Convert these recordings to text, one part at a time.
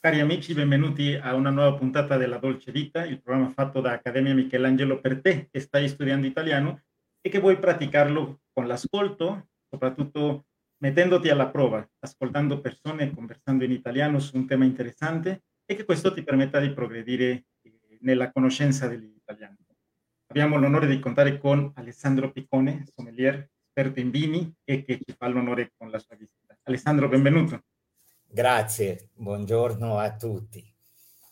Cari amici, benvenuti a una nuova puntata della Dolce Vita, il programma fatto da Accademia Michelangelo per te che stai studiando italiano e che vuoi praticarlo con l'ascolto, soprattutto mettendoti alla prova, ascoltando persone conversando in italiano su un tema interessante e che questo ti permetta di progredire eh, nella conoscenza dell'italiano. Abbiamo l'onore di contare con Alessandro Piccone, sommelier, esperto in vini e che ci fa l'onore con la sua visita. Alessandro, benvenuto. Grazie, buongiorno a tutti.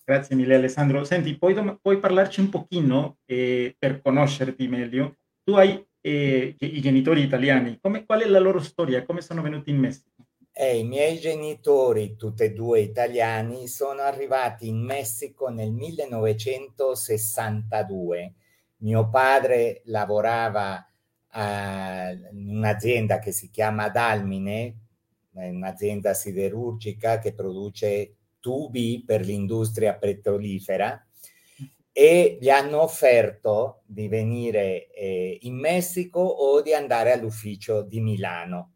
Grazie mille Alessandro. Senti, puoi, puoi parlarci un pochino eh, per conoscerti meglio? Tu hai eh, i genitori italiani, come, qual è la loro storia? Come sono venuti in Messico? Eh, I miei genitori, tutti e due italiani, sono arrivati in Messico nel 1962. Mio padre lavorava in un'azienda che si chiama Dalmine, un'azienda siderurgica che produce tubi per l'industria petrolifera e gli hanno offerto di venire eh, in Messico o di andare all'ufficio di Milano.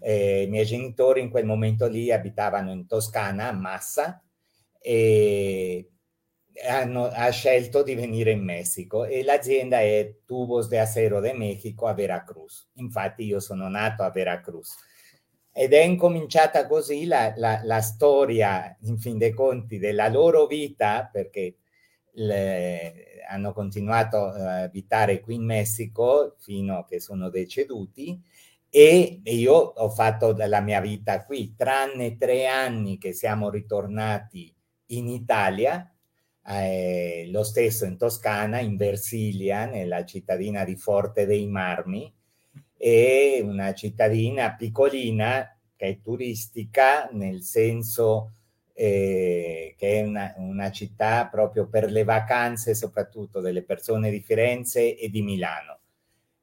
Eh, I miei genitori in quel momento lì abitavano in Toscana, a Massa, e hanno, ha scelto di venire in Messico e l'azienda è Tubos de Acero de México a Veracruz. Infatti io sono nato a Veracruz ed è incominciata così la, la, la, storia, in fin dei conti, della loro vita, perché le, hanno continuato a abitare qui in Messico fino a che sono deceduti. E io ho fatto la mia vita qui, tranne tre anni che siamo ritornati in Italia, eh, lo stesso in Toscana, in Versilia, nella cittadina di Forte dei Marmi, è una cittadina piccolina che è turistica nel senso eh, che è una, una, città proprio per le vacanze, soprattutto delle persone di Firenze e di Milano.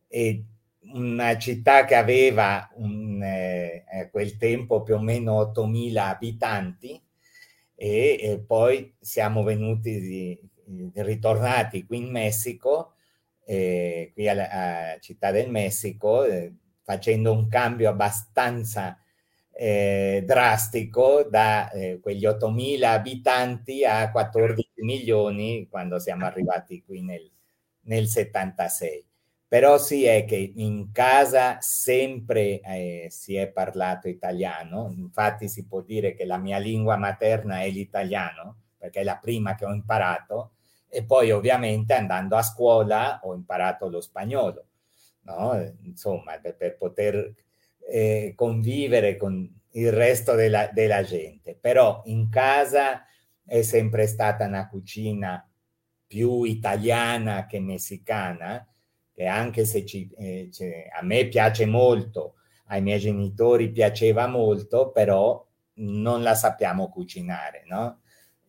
E una città che aveva un, eh, a quel tempo più o meno 8.000 abitanti e, e poi siamo venuti, di, ritornati qui in Messico eh, qui a, a, Città del Messico, eh, facendo un cambio abbastanza eh, drastico da eh, quegli 8.000 abitanti a 14 milioni quando siamo arrivati qui nel, nel 76. Però sì è che in casa sempre eh, si è parlato italiano, infatti si può dire che la mia lingua materna è l'italiano, perché è la prima che ho imparato, e poi ovviamente andando a scuola ho imparato lo spagnolo, no? insomma, per, per poter eh, convivere con il resto della, della gente. Però in casa è sempre stata una cucina più italiana che messicana, che anche se ci, eh, a me piace molto, ai miei genitori piaceva molto, però non la sappiamo cucinare, no?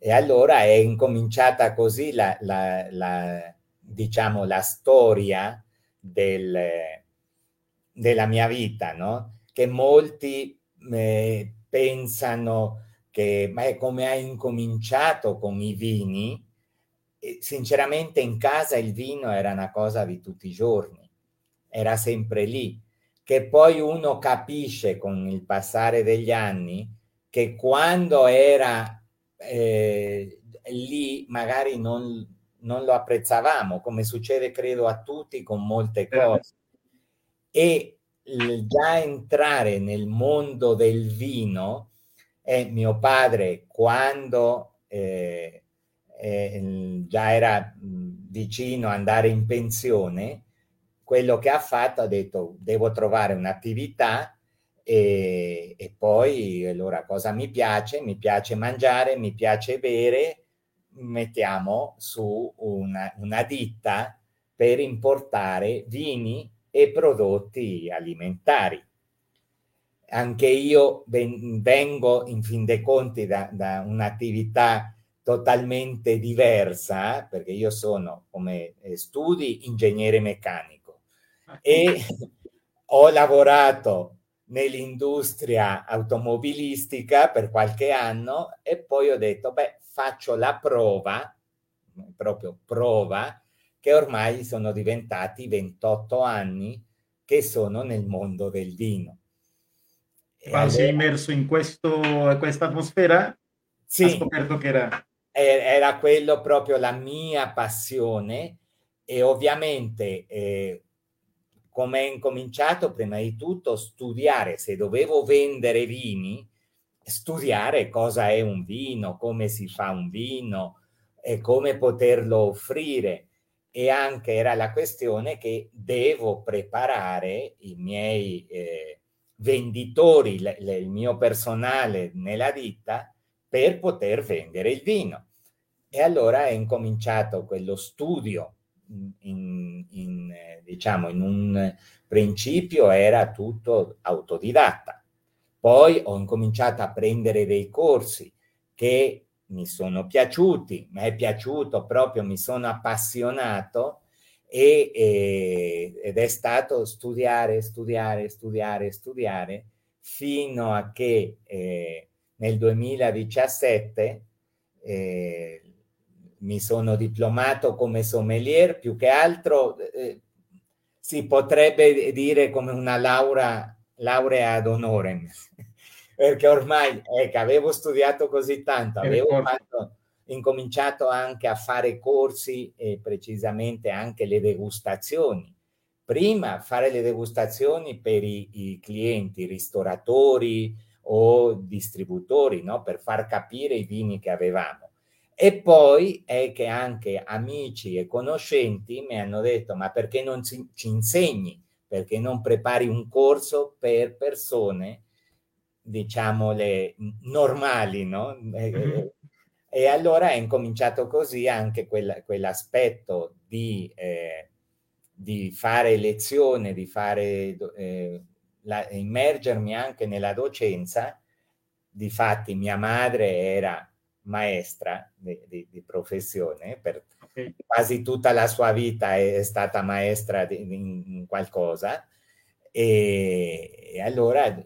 E allora è incominciata così la, la, la diciamo, la storia del, della mia vita, no? Che molti eh, pensano che, ma è come hai incominciato con i vini, sinceramente in casa il vino era una cosa di tutti i giorni, era sempre lì, che poi uno capisce con il passare degli anni che quando era eh, lì magari non, non, lo apprezzavamo, come succede credo a tutti con molte cose. E già entrare nel mondo del vino, eh, mio padre quando eh, eh, già era vicino a andare in pensione, quello che ha fatto ha detto devo trovare un'attività e, e, poi allora cosa mi piace? Mi piace mangiare, mi piace bere, mettiamo su una, una ditta per importare vini e prodotti alimentari. Anche io vengo in fin dei conti da, da un'attività totalmente diversa, perché io sono come eh, studi ingegnere meccanico e ho lavorato nell'industria automobilistica per qualche anno e poi ho detto, beh, faccio la prova, proprio prova, che ormai sono diventati 28 anni che sono nel mondo del vino. Quasi allora, immerso in questo, questa atmosfera? sì, scoperto che era... Era quello proprio la mia passione e ovviamente eh, come è incominciato prima di tutto studiare, se dovevo vendere vini, studiare cosa è un vino, come si fa un vino e come poterlo offrire. E anche era la questione che devo preparare i miei eh, venditori, le, le, il mio personale nella ditta per poter vendere il vino. E allora è incominciato quello studio in, in, eh, diciamo, in un principio era tutto autodidatta. Poi ho incominciato a prendere dei corsi che mi sono piaciuti, mi è piaciuto proprio, mi sono appassionato e, e, ed è stato studiare, studiare, studiare, studiare fino a che eh, nel 2017 eh, mi sono diplomato come sommelier, più che altro eh, si potrebbe dire come una laurea, laurea ad honorem, perché ormai ecco, avevo studiato così tanto, avevo fatto, incominciato anche a fare corsi e precisamente anche le degustazioni. Prima fare le degustazioni per i, i clienti, ristoratori o distributori, no? per far capire i vini che avevamo e poi è che anche amici e conoscenti mi hanno detto, ma perché non ci, ci insegni? Perché non prepari un corso per persone, diciamole, normali, no? Mm-hmm. E allora è incominciato così anche quel, quell'aspetto di, eh, di, fare lezione, di fare, eh, la, immergermi anche nella docenza. Difatti mia madre era maestra di, di, di professione, per okay. quasi tutta la sua vita è stata maestra di, in qualcosa e, e, allora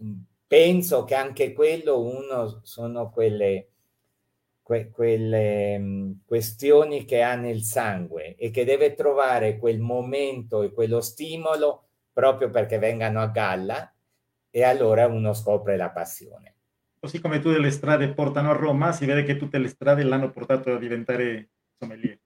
penso che anche quello uno sono quelle, que, quelle questioni che ha nel sangue e che deve trovare quel momento e quello stimolo proprio perché vengano a galla e allora uno scopre la passione così come tutte le strade portano a Roma, si vede che tutte le strade l'hanno portato a diventare sommelier.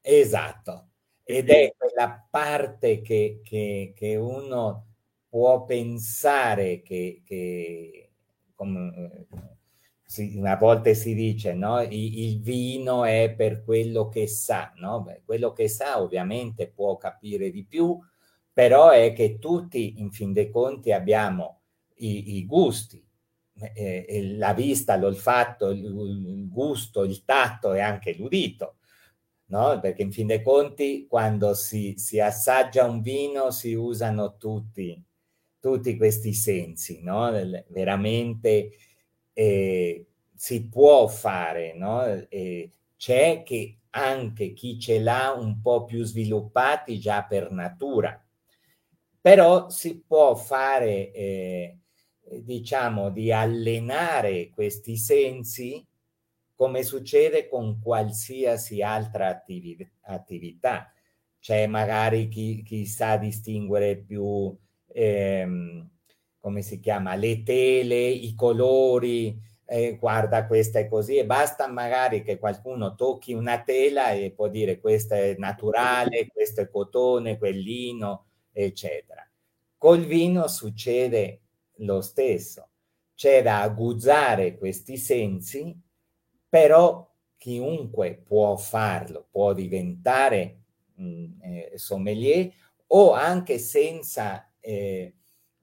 Esatto, ed è quella parte che, che, che uno può pensare che, che come si, a volte si dice, no? il, il, vino è per quello che sa, no? Beh, quello che sa ovviamente può capire di più, però è che tutti in fin dei conti abbiamo i, i gusti, eh, la vista, l'olfatto, il, il, gusto, il tatto e anche l'udito, no? Perché in fin dei conti quando si, si assaggia un vino si usano tutti, tutti questi sensi, no? Veramente eh, si può fare, no? E c'è che anche chi ce l'ha un po' più sviluppati già per natura, però si può fare eh, eh, diciamo, di allenare questi sensi come succede con qualsiasi altra attivi- attività. C'è magari chi, chi, sa distinguere più, ehm, come si chiama, le tele, i colori, eh, guarda questa è così e basta magari che qualcuno tocchi una tela e può dire questa è naturale, questo è cotone, quellino, eccetera. Col vino succede lo stesso. C'è da aguzzare questi sensi, però chiunque può farlo, può diventare mh, mm, eh, sommelier o anche senza eh,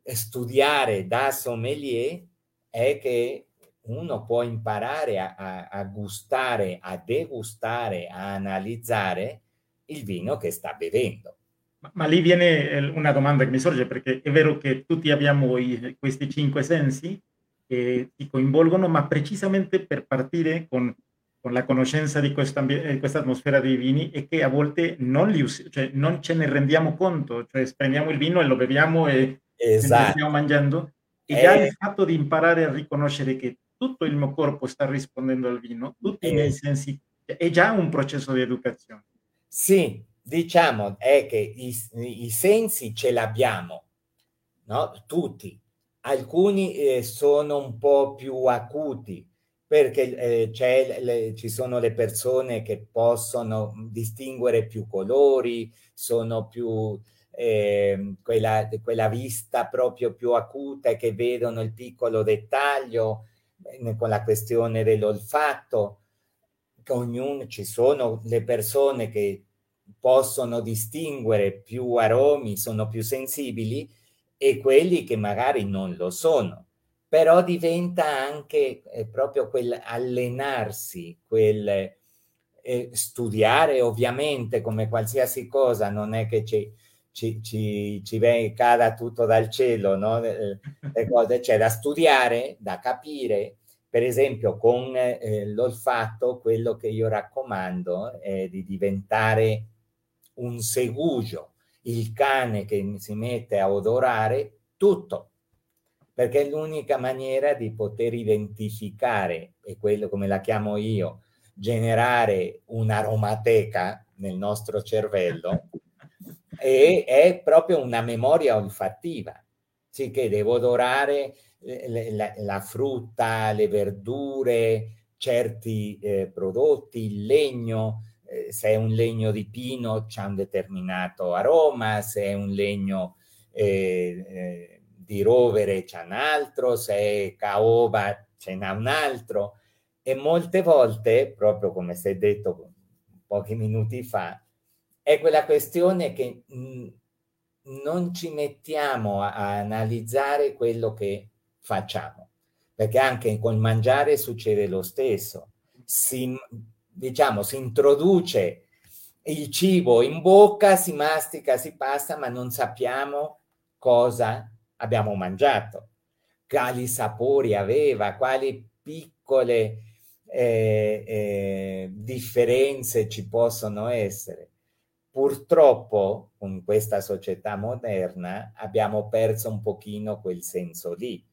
studiare da sommelier è che uno può imparare a, a, a, gustare, a degustare, a analizzare il vino che sta bevendo. Ma, ma, lì viene una domanda che mi sorge perché è vero che tutti abbiamo i, questi cinque sensi che ti coinvolgono, ma precisamente per partire con, con la conoscenza di questa, di questa atmosfera dei vini e che a volte non, li us- cioè non ce ne rendiamo conto, cioè prendiamo il vino e lo beviamo e esatto. stiamo mangiando e eh. già il fatto di imparare a riconoscere che tutto il mio corpo sta rispondendo al vino, tutti eh. i miei sensi, è già un processo di educazione. Sì, diciamo è che i, i sensi ce l'abbiamo, no? tutti. Alcuni eh, sono un po' più acuti, perché eh, le, ci sono le persone che possono distinguere più colori, sono più eh, quella, quella, vista proprio più acuta e che vedono il piccolo dettaglio eh, con la questione dell'olfatto. Ognuno, ci sono le persone che possono distinguere più aromi, sono più sensibili e quelli che magari non lo sono però diventa anche eh, proprio quel allenarsi, quel eh, studiare ovviamente come qualsiasi cosa, non è che ci, ci, ci, ci viene, cada tutto dal cielo, no? Eh, le cose, c'è da studiare, da capire, per esempio con eh, l'olfatto quello che io raccomando è di diventare un segugio, il cane che si mette a odorare tutto, perché è l'unica maniera di poter identificare, e quello come la chiamo io, generare un'aromateca nel nostro cervello, e è proprio una memoria olfattiva. Sì, che devo odorare la, la frutta, le verdure, certi eh, prodotti, il legno, eh, se è un legno di pino c'è un determinato aroma, se è un legno eh, eh di rovere c'è un altro, se è caoba ce n'è un altro e molte volte, proprio come si è detto pochi minuti fa, è quella questione che mh, non ci mettiamo a, a analizzare quello che facciamo, perché anche col mangiare succede lo stesso. Si, diciamo, si introduce il cibo in bocca, si mastica, si passa, ma non sappiamo cosa abbiamo mangiato, quali sapori aveva, quali piccole eh, eh, differenze ci possono essere. Purtroppo con questa società moderna abbiamo perso un pochino quel senso lì.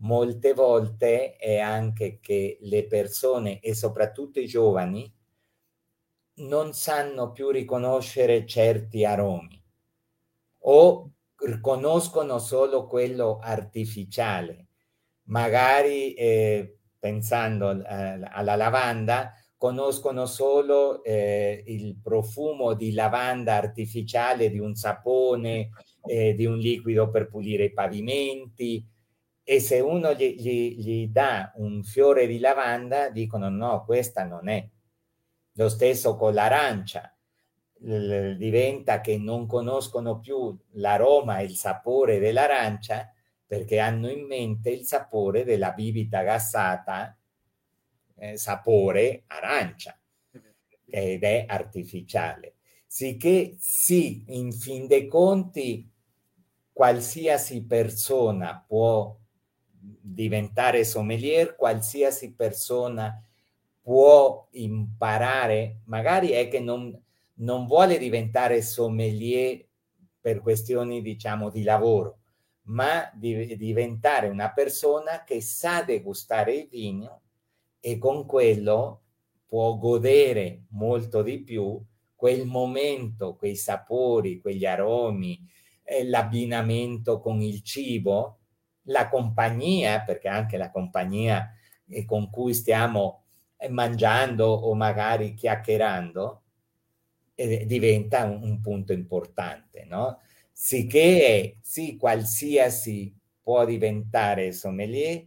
Molte volte è anche che le persone e soprattutto i giovani non sanno più riconoscere certi aromi o conoscono solo quello artificiale. Magari eh, pensando eh, alla lavanda, conoscono solo eh, il profumo di lavanda artificiale di un sapone, eh, di un liquido per pulire i pavimenti e se uno gli, gli, gli dà un fiore di lavanda dicono no, questa non è. Lo stesso con l'arancia diventa che non conoscono più l'aroma e il sapore dell'arancia perché hanno in mente il sapore della bibita gassata, eh, sapore arancia, ed è artificiale. Sicché sì, in fin dei conti, qualsiasi persona può diventare sommelier, qualsiasi persona può imparare, magari è che non, non vuole diventare sommelier per questioni, diciamo, di lavoro, ma di diventare una persona che sa degustare il vino e con quello può godere molto di più quel momento, quei sapori, quegli aromi, eh, l'abbinamento con il cibo, la compagnia, perché anche la compagnia con cui stiamo eh, mangiando o magari chiacchierando, eh, diventa un, un, punto importante, no? Sicché sì, qualsiasi può diventare sommelier,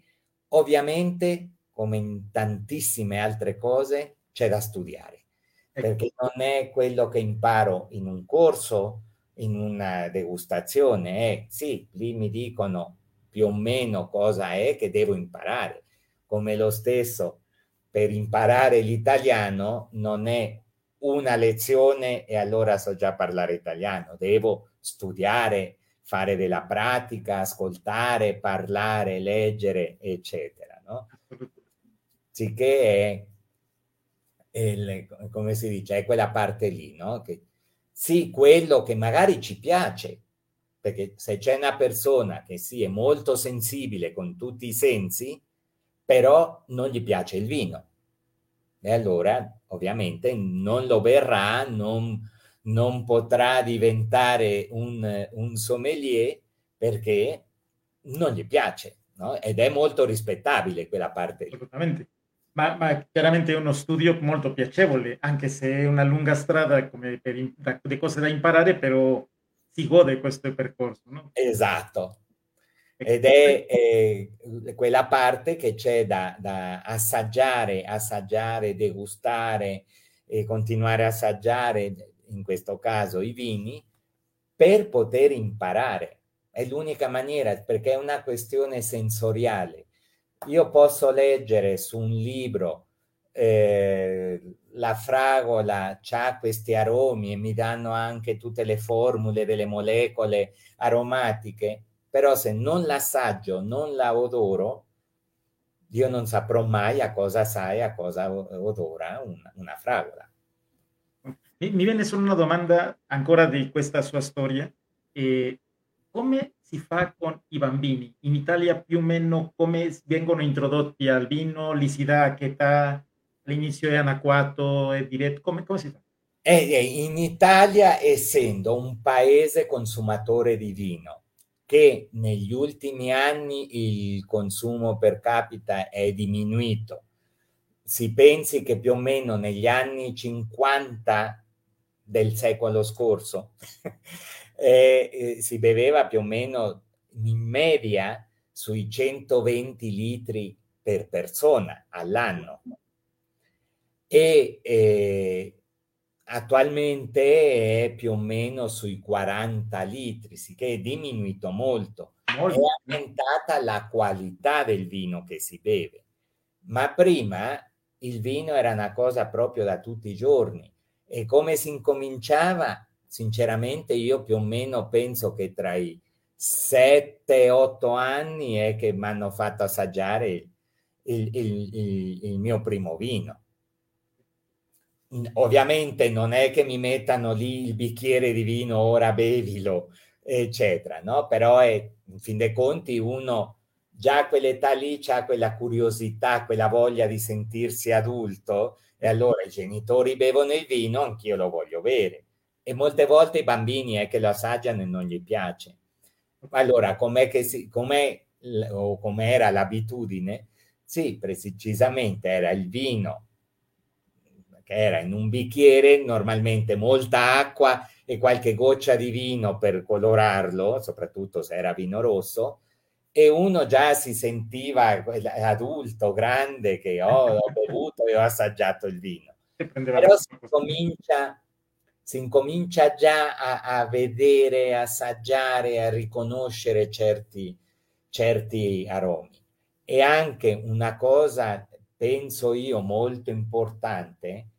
ovviamente, come in tantissime altre cose, c'è da studiare, ecco. perché non è quello che imparo in un corso, in una degustazione, è sì, lì mi dicono più o meno cosa è che devo imparare, come lo stesso per imparare l'italiano non è una lezione e allora so già parlare italiano, devo studiare, fare della pratica, ascoltare, parlare, leggere, eccetera. No? Sicché è, il, come si dice, è quella parte lì, no? Che, sì, quello che magari ci piace, perché se c'è una persona che sì, è molto sensibile con tutti i sensi, però non gli piace il vino. E allora ovviamente non lo verrà, non, non potrà diventare un, un, sommelier perché non gli piace, no? Ed è molto rispettabile quella parte. Assolutamente. Ma, ma, chiaramente è uno studio molto piacevole, anche se è una lunga strada come per da, di cose da imparare, però si gode questo percorso. No? Esatto. Ed è eh, quella parte che c'è da, da, assaggiare, assaggiare, degustare e continuare a assaggiare, in questo caso i vini, per poter imparare. È l'unica maniera, perché è una questione sensoriale io posso leggere su un libro eh, la fragola ha questi aromi e mi danno anche tutte le formule delle molecole aromatiche, però se non l'assaggio, non la odoro, io non saprò mai a cosa sa e a cosa odora una, una fragola. Mi, viene solo una domanda ancora di questa sua storia. Eh, come si fa con i bambini? In Italia più o meno come vengono introdotti al vino? Li si dà a che età? All'inizio è anacquato e diretto? Come, come si fa? in Italia, essendo un paese consumatore di vino, che negli ultimi anni il consumo per capita è diminuito, si pensi che più o meno negli anni 50 del secolo scorso eh, eh, si beveva più o meno in media sui 120 litri per persona all'anno e eh, attualmente è più o meno sui 40 litri, sì che è diminuito molto. molto. È aumentata la qualità del vino che si beve, ma prima il vino era una cosa proprio da tutti i giorni e come si incominciava sinceramente io più o meno penso che tra i 7 e 8 anni è che mi hanno fatto assaggiare il, il, il, il, mio primo vino. Ovviamente non è che mi mettano lì il bicchiere di vino, ora bevilo, eccetera, no? Però è, in fin dei conti uno già a quell'età lì ha quella curiosità, quella voglia di sentirsi adulto e allora i genitori bevono il vino, anch'io lo voglio bere e molte volte i bambini è che lo assaggiano e non gli piace. Allora, com'è che si, com'è o com'era l'abitudine? Sì, precisamente era il vino che era in un bicchiere, normalmente molta acqua e qualche goccia di vino per colorarlo, soprattutto se era vino rosso, e uno già si sentiva adulto, grande, che oh, ho bevuto e ho assaggiato il vino. Però si comincia si incomincia già a, a vedere, assaggiare, a riconoscere certi, certi aromi. E anche una cosa, penso io, molto importante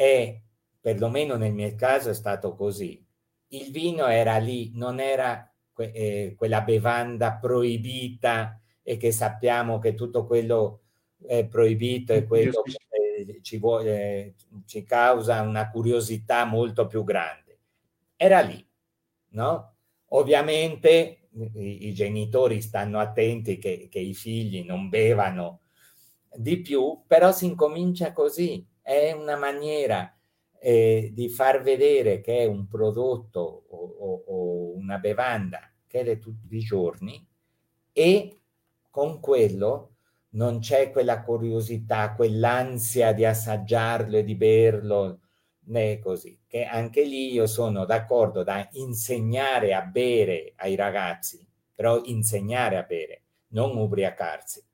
è, perlomeno nel mio caso è stato così, il vino era lì, non era que- eh, quella bevanda proibita e che sappiamo che tutto quello è proibito e quello che ci, vuole, ci causa una curiosità molto più grande. Era lì, no? Ovviamente i, i genitori stanno attenti che, che, i figli non bevano di più, però si incomincia così, è una maniera eh, di far vedere che è un prodotto o, o, o una bevanda che è tutti i giorni e con quello non c'è quella curiosità, quell'ansia di assaggiarlo e di berlo, né così. Che anche lì io sono d'accordo da insegnare a bere ai ragazzi, però insegnare a bere, non ubriacarsi.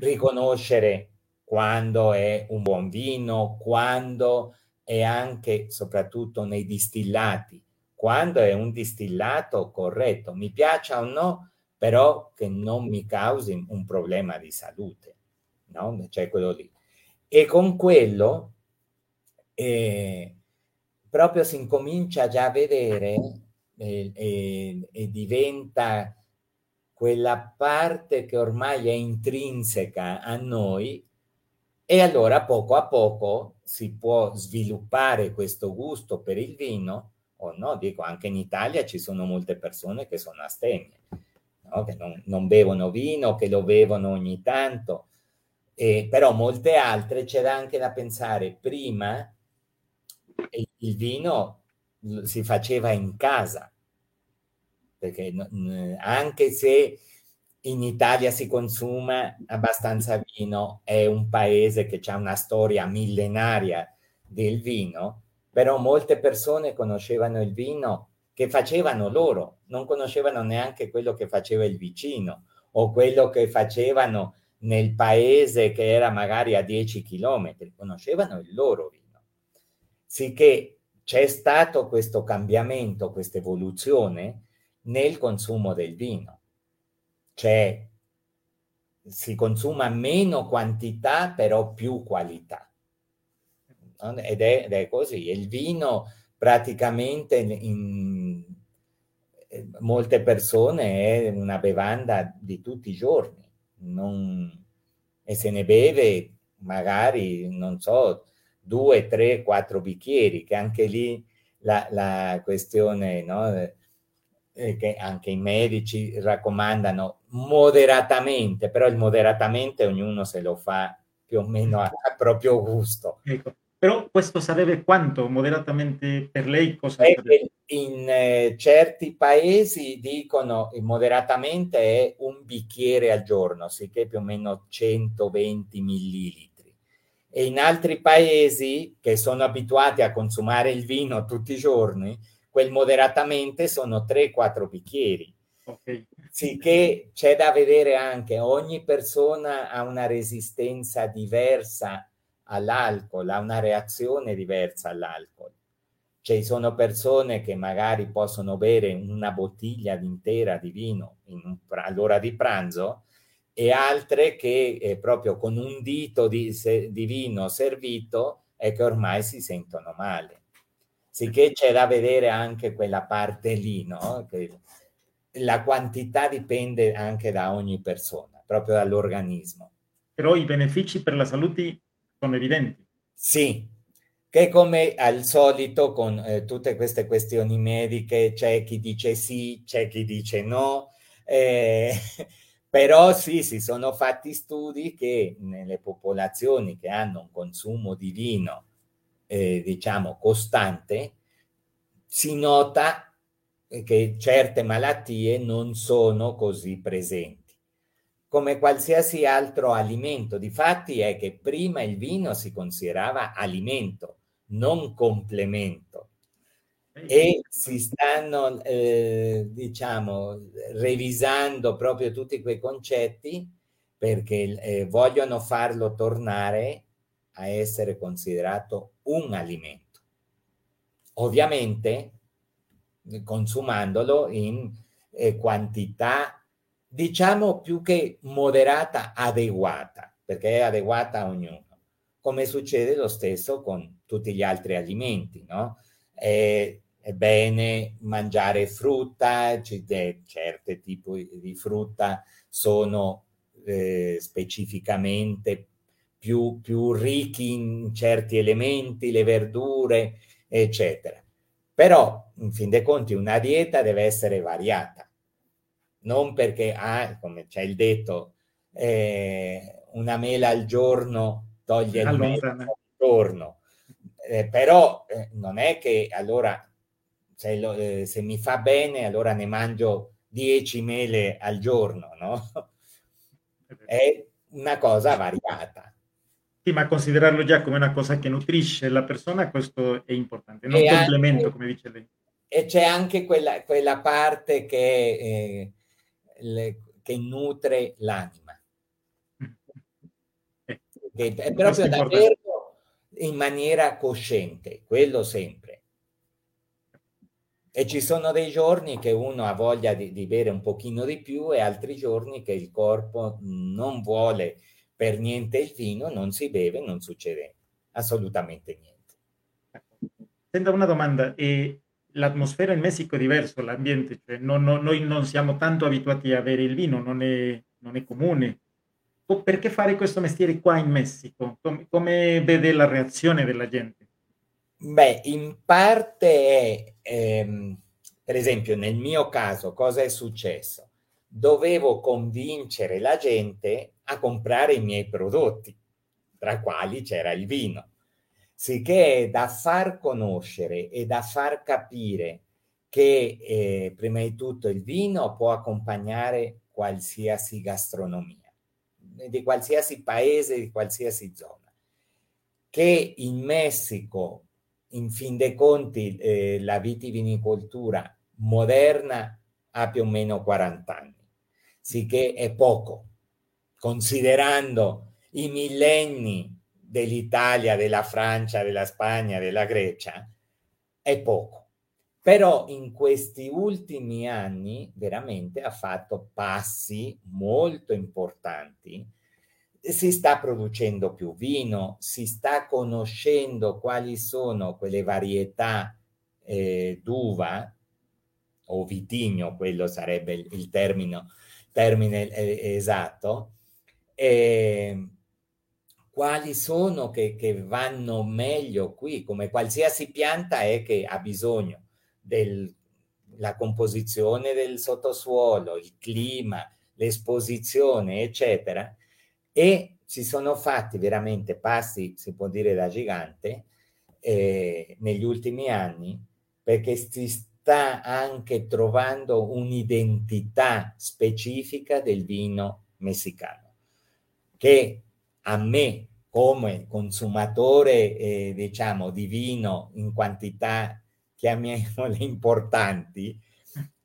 Riconoscere quando è un buon vino, quando è anche, soprattutto nei distillati, quando è un distillato corretto, mi piaccia o no, però che non mi causi un problema di salute, no? Cioè quello lì. E con quello eh, proprio si incomincia già a vedere eh, eh, e diventa quella parte che ormai è intrinseca a noi e allora poco a poco si può sviluppare questo gusto per il vino o no, dico anche in Italia ci sono molte persone che sono astemie no? che non, non, bevono vino, che lo bevono ogni tanto, eh, però molte altre c'era anche da pensare prima il vino si faceva in casa, perché anche se in Italia si consuma abbastanza vino, è un paese che ha una storia millenaria del vino, però molte persone conoscevano il vino che facevano loro, non conoscevano neanche quello che faceva il vicino o quello che facevano nel paese che era magari a 10 chilometri, conoscevano il loro vino. Sicché c'è stato questo cambiamento, questa evoluzione nel consumo del vino. Cioè si consuma meno quantità, però più qualità. Ed è, ed è così. Il vino praticamente in molte persone è una bevanda di tutti i giorni non, e se ne beve magari, non so, due, tre, quattro bicchieri, che anche lì la, la questione, no? eh, che anche i medici raccomandano moderatamente, però il moderatamente ognuno se lo fa più o meno a, a proprio gusto. Ecco. Però questo sarebbe quanto moderatamente per lei? Cosa in eh, certi paesi dicono moderatamente è un bicchiere al giorno, sicché più o meno 120 millilitri. E in altri paesi che sono abituati a consumare il vino tutti i giorni, quel moderatamente sono 3-4 bicchieri. Okay. Sicché c'è da vedere anche, ogni persona ha una resistenza diversa all'alcol, ha una reazione diversa all'alcol. Ci sono persone che magari possono bere una bottiglia intera di vino in all'ora di pranzo e altre che eh, proprio con un dito di, se, di vino servito è che ormai si sentono male. Sicché c'è da vedere anche quella parte lì, no? Che la quantità dipende anche da ogni persona, proprio dall'organismo. Però i benefici per la salute sono evidenti. Sì, che come al solito con eh, tutte queste questioni mediche c'è chi dice sì, c'è chi dice no, eh, però sì, si sono fatti studi che nelle popolazioni che hanno un consumo di vino, eh, diciamo, costante, si nota che certe malattie non sono così presenti come qualsiasi altro alimento. Difatti è che prima il vino si considerava alimento, non complemento. E si stanno, eh, diciamo, revisando proprio tutti quei concetti perché eh, vogliono farlo tornare a essere considerato un alimento. Ovviamente consumandolo in eh, quantità diciamo più che moderata, adeguata, perché è adeguata a ognuno. Come succede lo stesso con tutti gli altri alimenti, no? È, è bene mangiare frutta, certi tipi di frutta sono eh, specificamente più, più ricchi in certi elementi, le verdure, eccetera. Però, in fin dei conti, una dieta deve essere variata non perché, ah, come c'è il detto, eh, una mela al giorno toglie il al giorno, eh, però eh, non è che allora se, lo, eh, se, mi fa bene allora ne mangio 10 mele al giorno, no? È una cosa variata. Sì, ma considerarlo già come una cosa che nutrisce la persona, questo è importante, non e complemento, anche, come dice lei. E c'è anche quella, quella parte che eh, le, che nutre l'anima. Eh, che è proprio da in maniera cosciente, quello sempre. E ci sono dei giorni che uno ha voglia di, di bere un pochino di più e altri giorni che il corpo non vuole per niente il vino, non si beve, non succede assolutamente niente. Senta una domanda, e l'atmosfera in Messico è diverso, l'ambiente, cioè non, non, noi non siamo tanto abituati a bere il vino, non è, non è comune. Perché fare questo mestiere qua in Messico? Come, come, vede la reazione della gente? Beh, in parte è, ehm, per esempio, nel mio caso, cosa è successo? Dovevo convincere la gente a comprare i miei prodotti, tra quali c'era il vino. Sicché da far conoscere e da far capire che eh, prima di tutto il vino può accompagnare qualsiasi gastronomia, di qualsiasi paese, di qualsiasi zona, che in Messico, in fin dei conti, eh, la vitivinicoltura moderna ha più o meno 40 anni, sicché è poco, considerando i millenni dell'Italia, della Francia, della Spagna, della Grecia, è poco. Però in questi ultimi anni veramente ha fatto passi molto importanti. Si sta producendo più vino, si sta conoscendo quali sono quelle varietà eh, d'uva o vitigno, quello sarebbe il, il termine, termine eh, esatto, eh, quali sono che, che, vanno meglio qui, come qualsiasi pianta è che ha bisogno della composizione del sottosuolo, il clima, l'esposizione, eccetera, e si sono fatti veramente passi, si può dire da gigante, eh, negli ultimi anni, perché si sta anche trovando un'identità specifica del vino messicano, che a me come consumatore, eh, diciamo, di vino in quantità, chiamiamole importanti,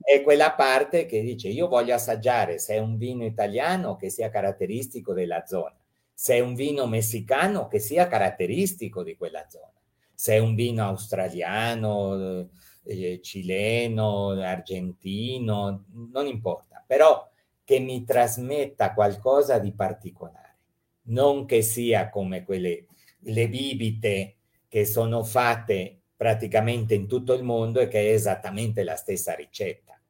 è quella parte che dice io voglio assaggiare se è un vino italiano che sia caratteristico della zona, se è un vino messicano che sia caratteristico di quella zona, se è un vino australiano, eh, cileno, argentino, non importa, però che mi trasmetta qualcosa di particolare, non che sia come quelle le bibite che sono fatte praticamente in tutto il mondo e che è esattamente la stessa ricetta.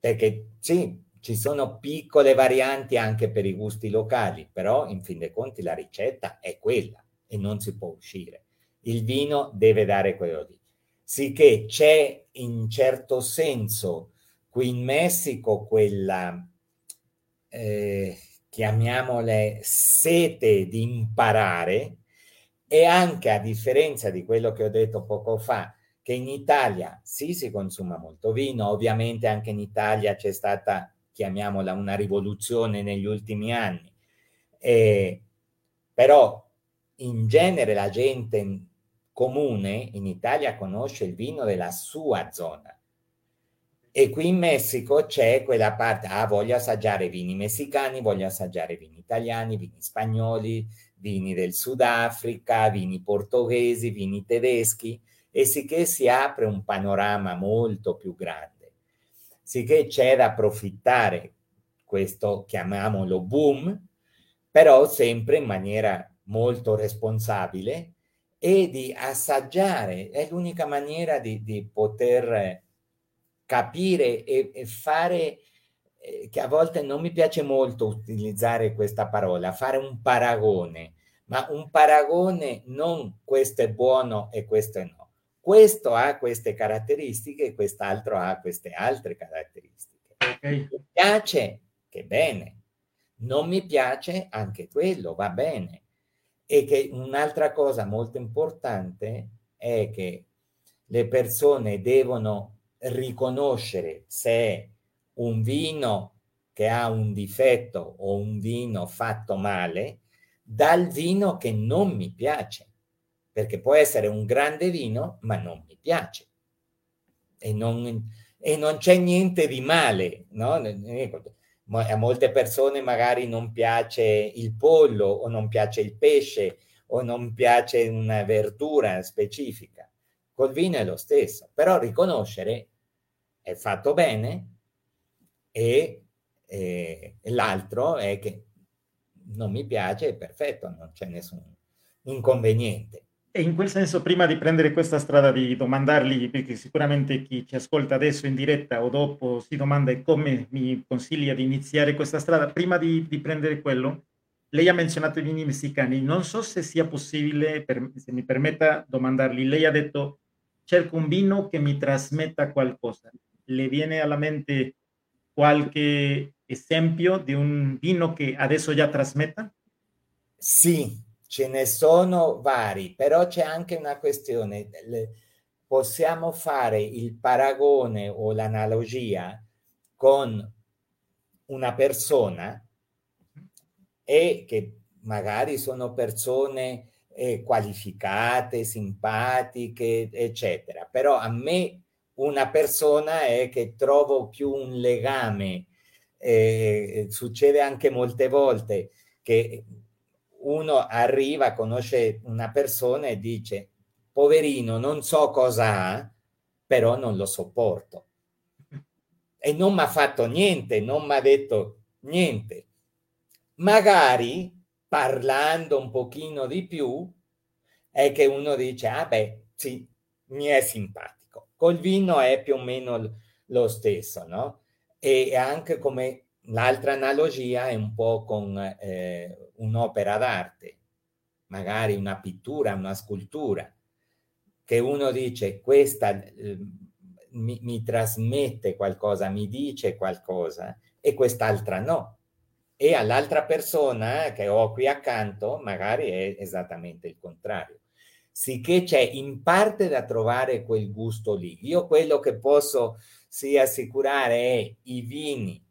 Perché sì, ci sono piccole varianti anche per i gusti locali, però in fin dei conti la ricetta è quella e non si può uscire. Il vino deve dare quello lì sicché c'è in certo senso qui in Messico quella, eh, chiamiamole, sete di imparare e anche a differenza di quello che ho detto poco fa, che in Italia sì si consuma molto vino, ovviamente anche in Italia c'è stata, chiamiamola, una rivoluzione negli ultimi anni, eh, però in genere la gente comune in Italia conosce il vino della sua zona. E qui in Messico c'è quella parte, ah, voglio assaggiare vini messicani, voglio assaggiare vini italiani, vini spagnoli, vini del Sudafrica, vini portoghesi, vini tedeschi, e sicché si apre un panorama molto più grande. Sicché c'è da approfittare questo, chiamiamolo boom, però sempre in maniera molto responsabile, e di assaggiare, è l'unica maniera di, di poter capire e, e fare, eh, che a volte non mi piace molto utilizzare questa parola, fare un paragone, ma un paragone non questo è buono e questo è no. Questo ha queste caratteristiche e quest'altro ha queste altre caratteristiche. Okay. Mi piace, che bene. Non mi piace, anche quello va bene e che un'altra cosa molto importante è che le persone devono riconoscere se è un vino che ha un difetto o un vino fatto male dal vino che non mi piace, perché può essere un grande vino ma non mi piace e non, e non c'è niente di male, no? a molte persone magari non piace il pollo o non piace il pesce o non piace una verdura specifica. Col vino è lo stesso, però riconoscere è fatto bene e, e, l'altro è che non mi piace, è perfetto, non c'è nessun inconveniente. E in quel senso, prima di prendere questa strada di domandargli, perché sicuramente chi ci ascolta adesso in diretta o dopo si domanda come mi consiglia di iniziare questa strada, prima di, di prendere quello, lei ha menzionato i vini messicani. Non so se sia possibile, per, se mi permetta domandargli, lei ha detto cerco un vino che mi trasmetta qualcosa. Le viene alla mente qualche esempio di un vino che adesso già trasmetta? Sì, ce ne sono vari, però c'è anche una questione. Possiamo fare il paragone o l'analogia con una persona e che magari sono persone eh, qualificate, simpatiche, eccetera. Però a me una persona è che trovo più un legame. Eh, succede anche molte volte che uno arriva, conosce una persona e dice, poverino, non so cosa ha, però non lo sopporto. E non mi ha fatto niente, non mi ha detto niente. Magari parlando un pochino di più è che uno dice, ah beh, sì, mi è simpatico. Col vino è più o meno lo stesso, no? E anche come l'altra analogia è un po' con eh, un'opera d'arte, magari una pittura, una scultura, che uno dice questa eh, mi, mi trasmette qualcosa, mi dice qualcosa e quest'altra no. E all'altra persona che ho qui accanto magari è esattamente il contrario. Sicché c'è in parte da trovare quel gusto lì. Io quello che posso sì assicurare è i vini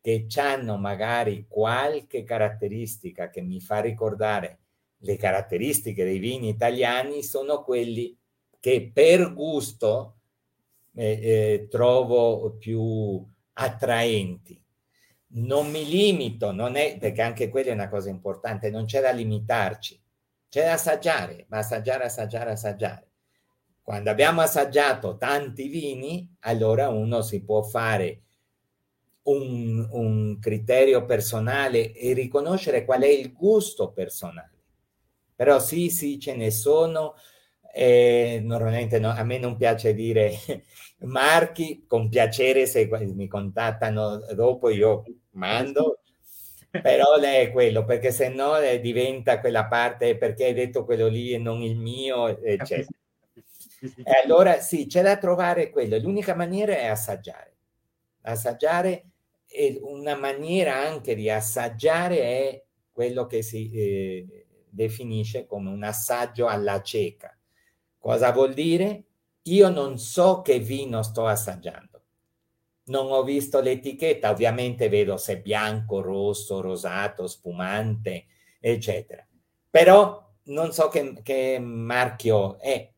che hanno magari qualche caratteristica che mi fa ricordare le caratteristiche dei vini italiani sono quelli che per gusto eh, eh, trovo più attraenti. Non mi limito, non è, perché anche quella è una cosa importante, non c'è da limitarci, c'è da assaggiare, ma assaggiare, assaggiare, assaggiare. Quando abbiamo assaggiato tanti vini, allora uno si può fare un, un criterio personale e riconoscere qual è il gusto personale. Però sì, sì, ce ne sono. Eh, normalmente no, a me non piace dire marchi, con piacere se mi contattano dopo io mando, però lei è quello, perché se no eh, diventa quella parte perché hai detto quello lì e non il mio, eccetera. E allora sì, c'è da trovare quello. L'unica maniera è assaggiare. Assaggiare e una maniera anche di assaggiare è quello che si eh, definisce come un assaggio alla cieca. Cosa vuol dire? Io non so che vino sto assaggiando. Non ho visto l'etichetta, ovviamente vedo se è bianco, rosso, rosato, spumante, eccetera. Però non so che, che marchio è.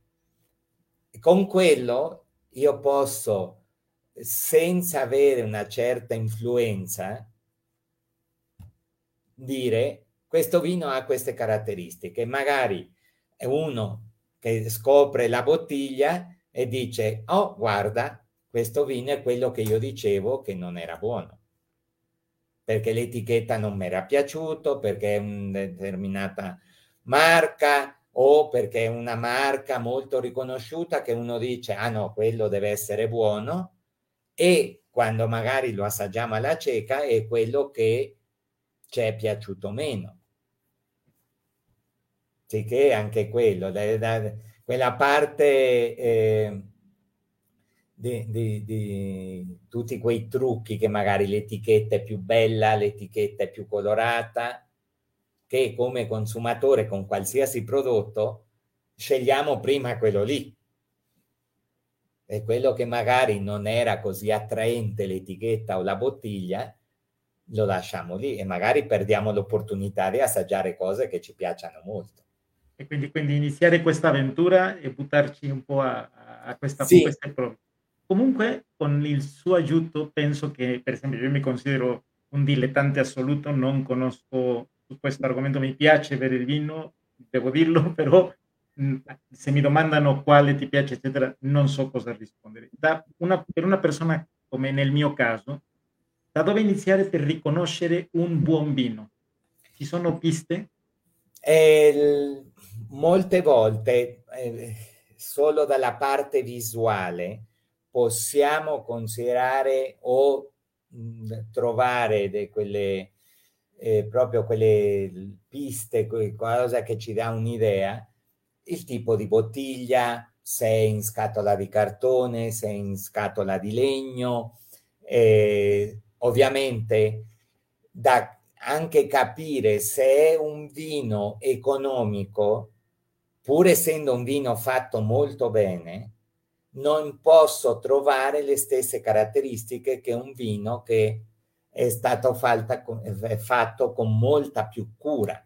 Con quello io posso senza avere una certa influenza, dire questo vino ha queste caratteristiche. Magari è uno che scopre la bottiglia e dice, oh guarda, questo vino è quello che io dicevo che non era buono, perché l'etichetta non mi era piaciuto, perché è una determinata marca o perché è una marca molto riconosciuta che uno dice, ah no, quello deve essere buono, e quando magari lo assaggiamo alla cieca è quello che ci è piaciuto meno. Sicché anche quello, da, da, quella parte eh, di, di, di, tutti quei trucchi che magari l'etichetta è più bella, l'etichetta è più colorata, che come consumatore con qualsiasi prodotto scegliamo prima quello lì e quello che magari non era così attraente l'etichetta o la bottiglia, lo lasciamo lì e magari perdiamo l'opportunità di assaggiare cose che ci piacciono molto. E quindi, quindi iniziare questa avventura e buttarci un po' a, a questa, sì. prove. Comunque, con il suo aiuto, penso che, per esempio, io mi considero un dilettante assoluto, non conosco questo argomento, mi piace bere il vino, devo dirlo, però Mm, se mi domandano quale ti piace, eccetera, non so cosa rispondere. Una, per una persona come nel mio caso, da dove iniziare per riconoscere un buon vino? Ci sono piste? Eh, molte volte, eh, solo dalla parte visuale, possiamo considerare o mh, trovare de, quelle, eh, proprio quelle piste, qualcosa che ci dà un'idea il tipo di bottiglia, se è in scatola di cartone, se è in scatola di legno, eh, ovviamente da anche capire se è un vino economico, pur essendo un vino fatto molto bene, non posso trovare le stesse caratteristiche che un vino che è stato fatto con molta più cura.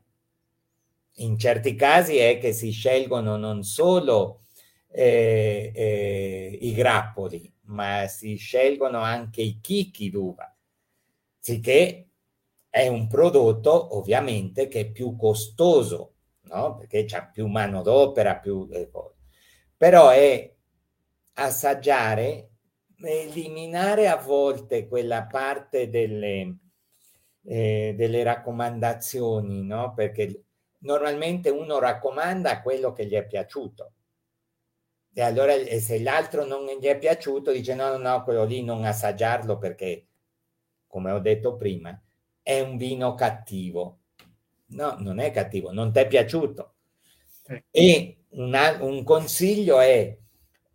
In certi casi è che si scelgono non solo eh, eh, i grappoli, ma si scelgono anche i chicchi d'uva, sicché è un prodotto ovviamente che è più costoso, no? perché c'è più manodopera, più eh, però è assaggiare, eliminare a volte quella parte delle, eh, delle raccomandazioni, no? perché normalmente uno raccomanda quello che gli è piaciuto. E allora se l'altro non gli è piaciuto, dice no, no, no, quello lì non assaggiarlo perché, come ho detto prima, è un vino cattivo. No, non è cattivo, non ti è piaciuto. E una, un consiglio è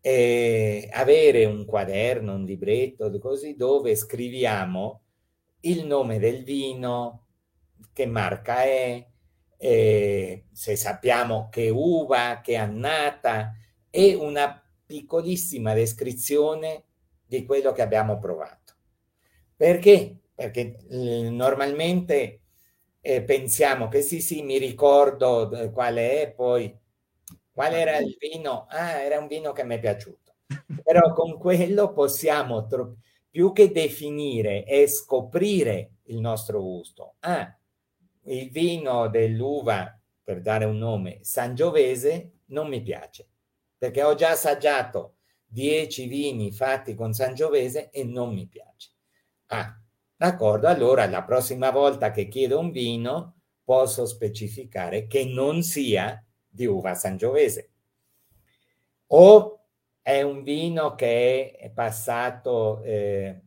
eh, avere un quaderno, un libretto, così, dove scriviamo il nome del vino, che marca è, eh, se sappiamo che uva, che annata e una piccolissima descrizione di quello che abbiamo provato. Perché? Perché eh, normalmente eh, pensiamo che sì, sì, mi ricordo eh, quale è, poi qual era il vino? Ah, era un vino che mi è piaciuto. Però con quello possiamo tro- più che definire e scoprire il nostro gusto. Ah, il vino dell'uva, per dare un nome, sangiovese, non mi piace, perché ho già assaggiato dieci vini fatti con sangiovese e non mi piace. Ah, d'accordo, allora la prossima volta che chiedo un vino posso specificare che non sia di uva sangiovese. O è un vino che è passato eh,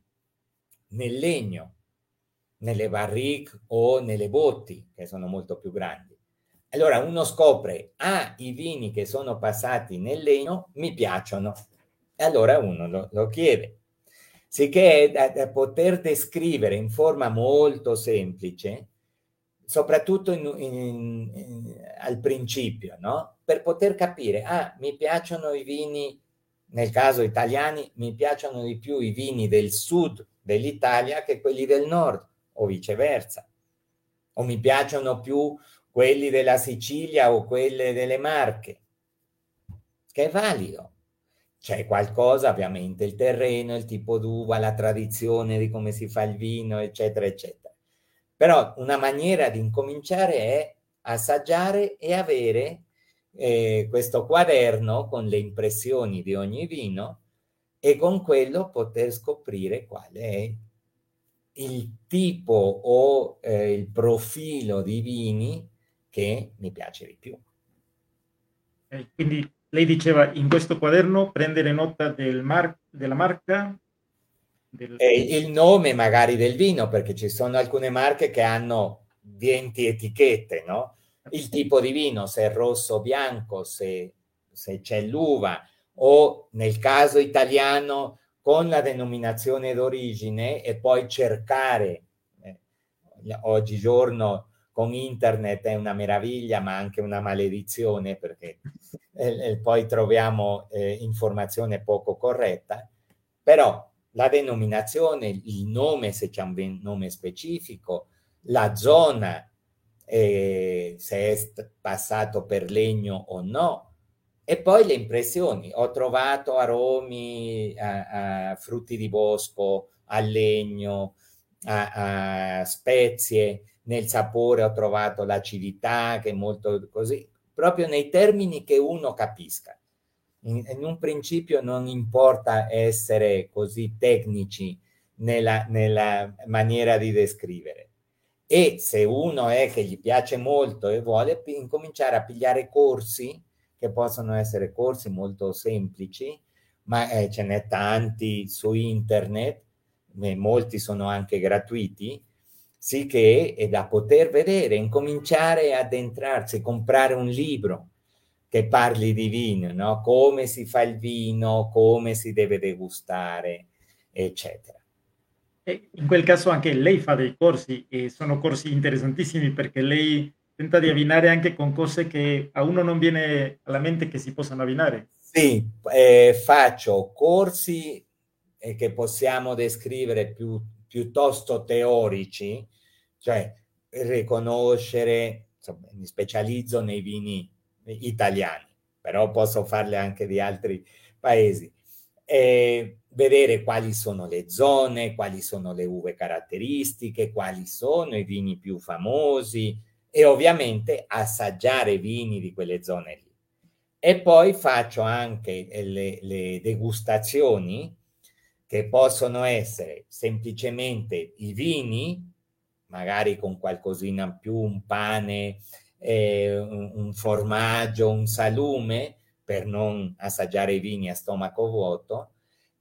nel legno, nelle barrique o nelle botti, che sono molto più grandi. Allora uno scopre, ah, i vini che sono passati nel legno mi piacciono. E allora uno lo, lo chiede. Sicché da, da poter descrivere in forma molto semplice, soprattutto in, in, in, al principio, no? Per poter capire, ah, mi piacciono i vini, nel caso italiani, mi piacciono di più i vini del sud dell'Italia che quelli del nord o viceversa. O mi piacciono più quelli della Sicilia o quelle delle Marche, che è valido. C'è qualcosa, ovviamente, il terreno, il tipo d'uva, la tradizione di come si fa il vino, eccetera, eccetera. Però una maniera di incominciare è assaggiare e avere eh, questo quaderno con le impressioni di ogni vino e con quello poter scoprire qual è il tipo o eh, il profilo di vini che mi piace di più. Quindi lei diceva in questo quaderno prendere nota del mar- della marca, del... il nome magari del vino, perché ci sono alcune marche che hanno 20 etichette, no? Il tipo di vino, se è rosso o bianco, se, se c'è l'uva, o nel caso italiano con la denominazione d'origine e poi cercare, eh, oggigiorno con internet è una meraviglia ma anche una maledizione perché eh, poi troviamo eh, informazione poco corretta, però la denominazione, il nome se c'è un nome specifico, la zona, eh, se è passato per legno o no, e poi le impressioni. Ho trovato aromi a, a frutti di bosco, a legno, a, a, spezie, nel sapore ho trovato l'acidità che è molto così, proprio nei termini che uno capisca. In, in un principio non importa essere così tecnici nella, nella maniera di descrivere. E se uno è che gli piace molto e vuole incominciare a pigliare corsi, che possono essere corsi molto semplici, ma eh, ce n'è tanti su internet, eh, molti sono anche gratuiti, sì che è da poter vedere, incominciare ad entrarsi, comprare un libro che parli di vino, no? come si fa il vino, come si deve degustare, eccetera. E in quel caso anche lei fa dei corsi e sono corsi interessantissimi perché lei tenta di abbinare anche con cose che a uno non viene alla mente che si possano abbinare. Sì, eh, faccio corsi eh, che possiamo descrivere più piuttosto teorici, cioè riconoscere, insomma, mi specializzo nei vini italiani, però posso farle anche di altri paesi, e vedere quali sono le zone, quali sono le uve caratteristiche, quali sono i vini più famosi e ovviamente assaggiare vini di quelle zone lì. E poi faccio anche le, le degustazioni che possono essere semplicemente i vini, magari con qualcosina più, un pane, eh, un, formaggio, un salume, per non assaggiare i vini a stomaco vuoto,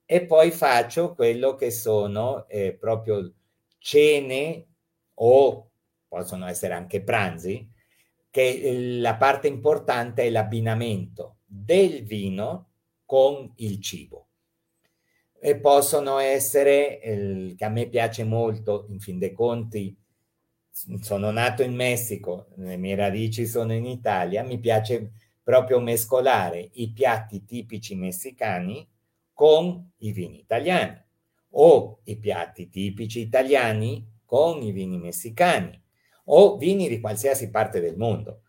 e poi faccio quello che sono eh, proprio cene o possono essere anche pranzi, che la parte importante è l'abbinamento del vino con il cibo. E possono essere, eh, che a me piace molto, in fin dei conti, sono nato in Messico, le mie radici sono in Italia, mi piace proprio mescolare i piatti tipici messicani con i vini italiani o i piatti tipici italiani con i vini messicani o vini di qualsiasi parte del mondo.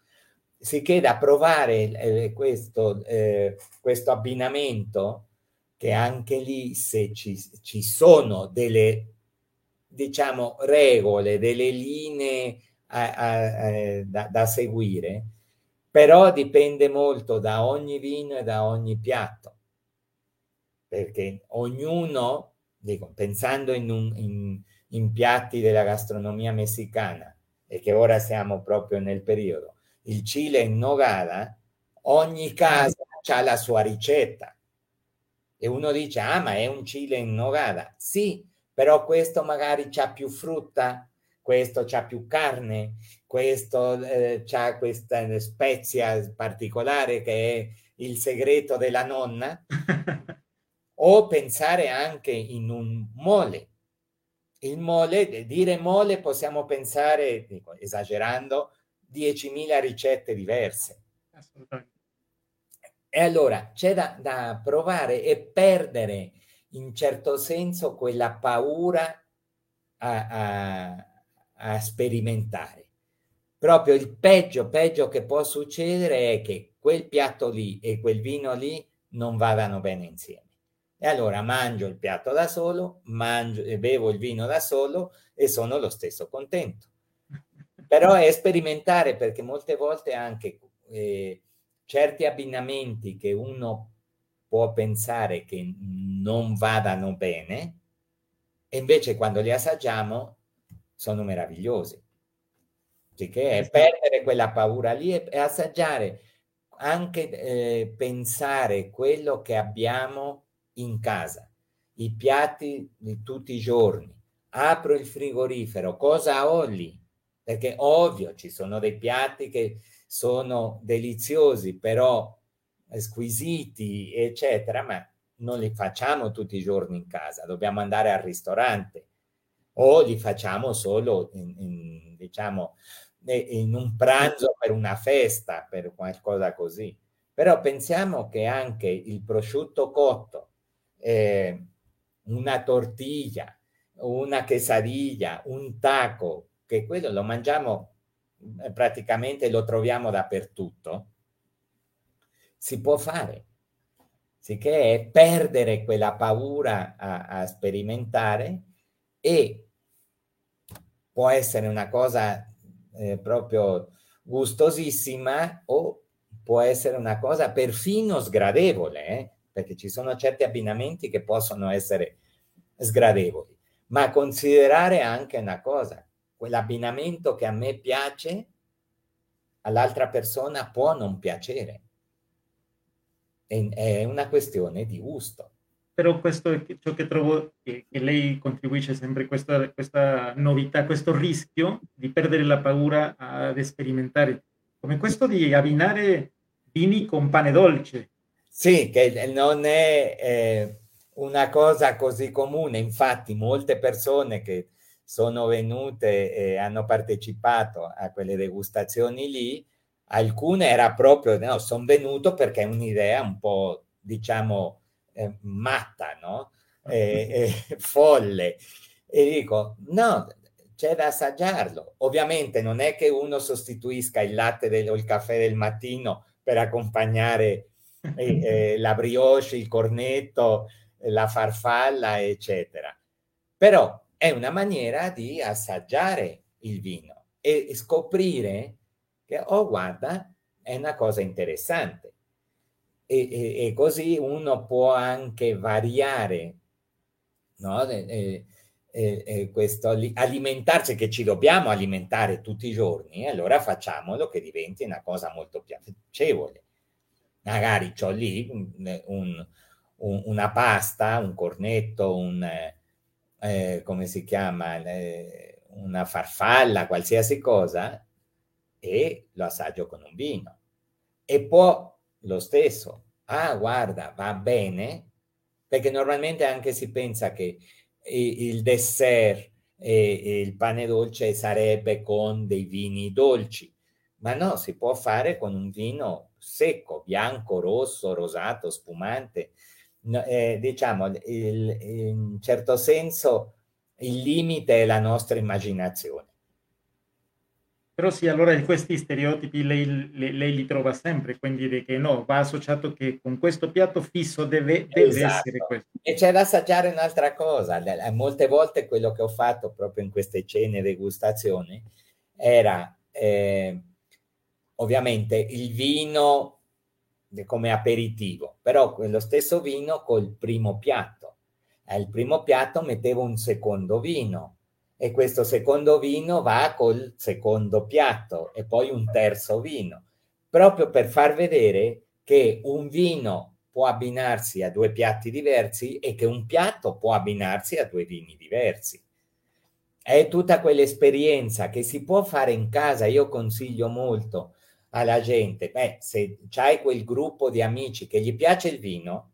Sicché da provare eh, questo, eh, questo abbinamento, che anche lì se ci, ci sono delle, diciamo, regole, delle linee a, a, a, da, da seguire, però dipende molto da ogni vino e da ogni piatto, perché ognuno, dico, pensando in, un, in, in piatti della gastronomia messicana, e che ora siamo proprio nel periodo, il chile in nogada, ogni casa ha la sua ricetta. E uno dice, ah, ma è un chile in nogada. Sì, però questo magari ha più frutta, questo ha più carne, questo eh, ha questa spezia particolare che è il segreto della nonna, o pensare anche in un mole. Il mole, dire mole possiamo pensare, dico, esagerando, 10.000 ricette diverse. E allora c'è da, da provare e perdere in certo senso quella paura a, a, a sperimentare proprio il peggio, peggio che può succedere è che quel piatto lì e quel vino lì non vadano bene insieme. E allora mangio il piatto da solo, mangio bevo il vino da solo e sono lo stesso contento. Però è sperimentare perché molte volte anche eh, certi abbinamenti che uno può pensare che non vadano bene, e invece quando li assaggiamo sono meravigliosi che è perdere quella paura lì e, e assaggiare, anche eh, pensare quello che abbiamo in casa, i piatti di tutti i giorni. Apro il frigorifero, cosa ho lì? Perché ovvio ci sono dei piatti che sono deliziosi, però squisiti, eccetera, ma non li facciamo tutti i giorni in casa, dobbiamo andare al ristorante o li facciamo solo in, in diciamo in un pranzo per una festa, per qualcosa così. Però pensiamo che anche il prosciutto cotto, eh, una tortiglia, una quesadilla, un taco, che quello lo mangiamo eh, praticamente, lo troviamo dappertutto, si può fare. Sicché è perdere quella paura a, a sperimentare e può essere una cosa eh, proprio gustosissima o può essere una cosa perfino sgradevole, eh? perché ci sono certi abbinamenti che possono essere sgradevoli, ma considerare anche una cosa, quell'abbinamento che a me piace, all'altra persona può non piacere. È una questione di gusto però questo è ciò che trovo che, che lei contribuisce sempre, questa, questa, novità, questo rischio di perdere la paura ad sperimentare, come questo di abbinare vini con pane dolce. Sì, che non è eh, una cosa così comune, infatti molte persone che sono venute e hanno partecipato a quelle degustazioni lì, alcune era proprio, no, sono venuto perché è un'idea un po', diciamo, eh, matta, no? Eh, eh, folle. E dico, no, c'è da assaggiarlo. Ovviamente non è che uno sostituisca il latte del, o il caffè del mattino per accompagnare eh, eh, la brioche, il cornetto, la farfalla, eccetera. Però è una maniera di assaggiare il vino e scoprire che, oh guarda, è una cosa interessante. E, e, e così uno può anche variare no? e, questo alimentarsi che ci dobbiamo alimentare tutti i giorni, allora facciamolo che diventi una cosa molto piacevole. Magari ho lì un, un, una pasta, un cornetto, un, eh, come si chiama, eh, una farfalla, qualsiasi cosa, e lo assaggio con un vino. E può lo stesso, ah guarda, va bene, perché normalmente anche si pensa che il dessert e il pane dolce sarebbe con dei vini dolci, ma no, si può fare con un vino secco, bianco, rosso, rosato, spumante. Eh, diciamo, il, in certo senso il limite è la nostra immaginazione. Però sì, allora questi stereotipi lei, lei, lei, li trova sempre, quindi di che no, va associato che con questo piatto fisso deve, deve esatto. essere questo. E c'è da assaggiare un'altra cosa, molte volte quello che ho fatto proprio in queste cene degustazioni era eh, ovviamente il vino come aperitivo, però quello stesso vino col primo piatto. Al primo piatto mettevo un secondo vino, e questo secondo vino va col secondo piatto e poi un terzo vino, proprio per far vedere che un vino può abbinarsi a due piatti diversi e che un piatto può abbinarsi a due vini diversi. È tutta quell'esperienza che si può fare in casa, io consiglio molto alla gente, beh, se c'hai quel gruppo di amici che gli piace il vino,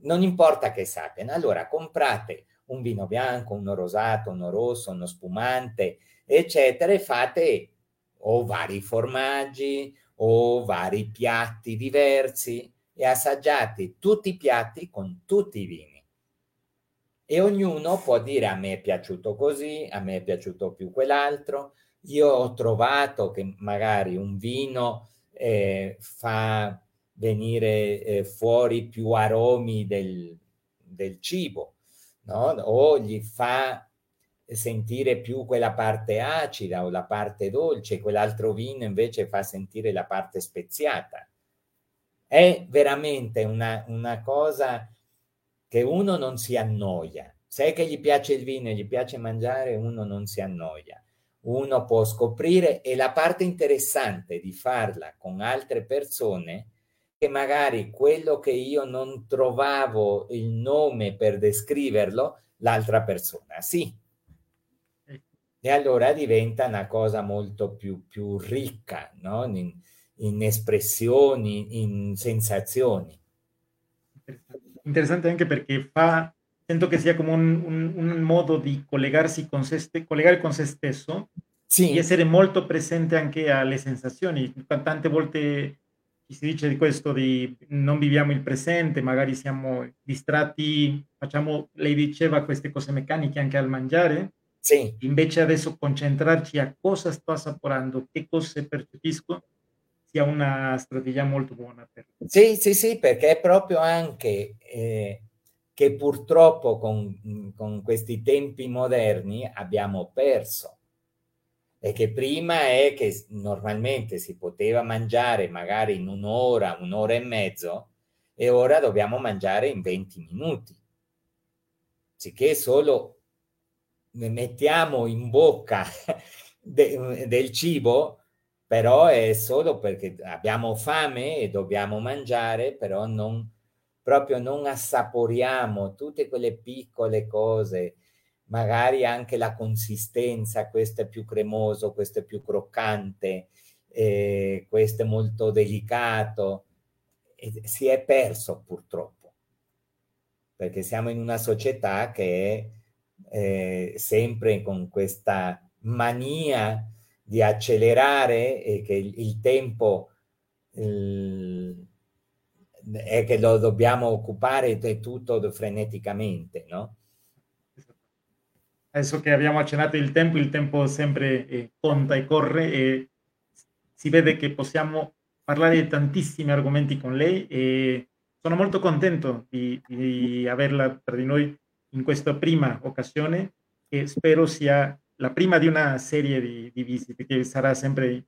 non importa che sappiano, allora comprate un vino bianco, uno rosato, uno rosso, uno spumante, eccetera, e fate o vari formaggi o vari piatti diversi e assaggiate tutti i piatti con tutti i vini. E ognuno può dire a me è piaciuto così, a me è piaciuto più quell'altro. Io ho trovato che magari un vino eh, fa venire eh, fuori più aromi del, del cibo no? o gli fa sentire più quella parte acida o la parte dolce, quell'altro vino invece fa sentire la parte speziata. È veramente una, una cosa che uno non si annoia. Se che gli piace il vino e gli piace mangiare, uno non si annoia. Uno può scoprire e la parte interessante di farla con altre persone che magari quello che io non trovavo il nome per descriverlo, l'altra persona sì. E allora diventa una cosa molto più, più ricca, no? in, in espressioni, in sensazioni. Interessante anche perché fa, sento che sia come un, un, un modo di collegarsi con se, collegare con se stesso sì. e essere molto presente anche alle sensazioni. Tante volte si dice di questo di non viviamo il presente, magari siamo distratti, facciamo, lei diceva queste cose meccaniche anche al mangiare. Sì. Invece adesso concentrarci a cosa sto assaporando, che cose percepisco, sia una strategia molto buona. Per... Sì, sì, sì, perché è proprio anche eh, che purtroppo con, con questi tempi moderni abbiamo perso e che prima è che normalmente si poteva mangiare magari in un'ora, un'ora e mezzo e ora dobbiamo mangiare in 20 minuti. Sicché solo mettiamo in bocca de, del cibo, però è solo perché abbiamo fame e dobbiamo mangiare, però non, proprio non assaporiamo tutte quelle piccole cose magari anche la consistenza, questo è più cremoso, questo è più croccante, eh, questo è molto delicato. E si è perso purtroppo, perché siamo in una società che è eh, sempre con questa mania di accelerare e che il, il tempo è che lo dobbiamo occupare tutto freneticamente, no? Adesso che abbiamo accennato il tempo, il tempo sempre eh, conta e corre e si vede che possiamo parlare di tantissimi argomenti con lei e sono molto contento di, di averla tra di noi in questa prima occasione e spero sia la prima di una serie di, di visite che sarà sempre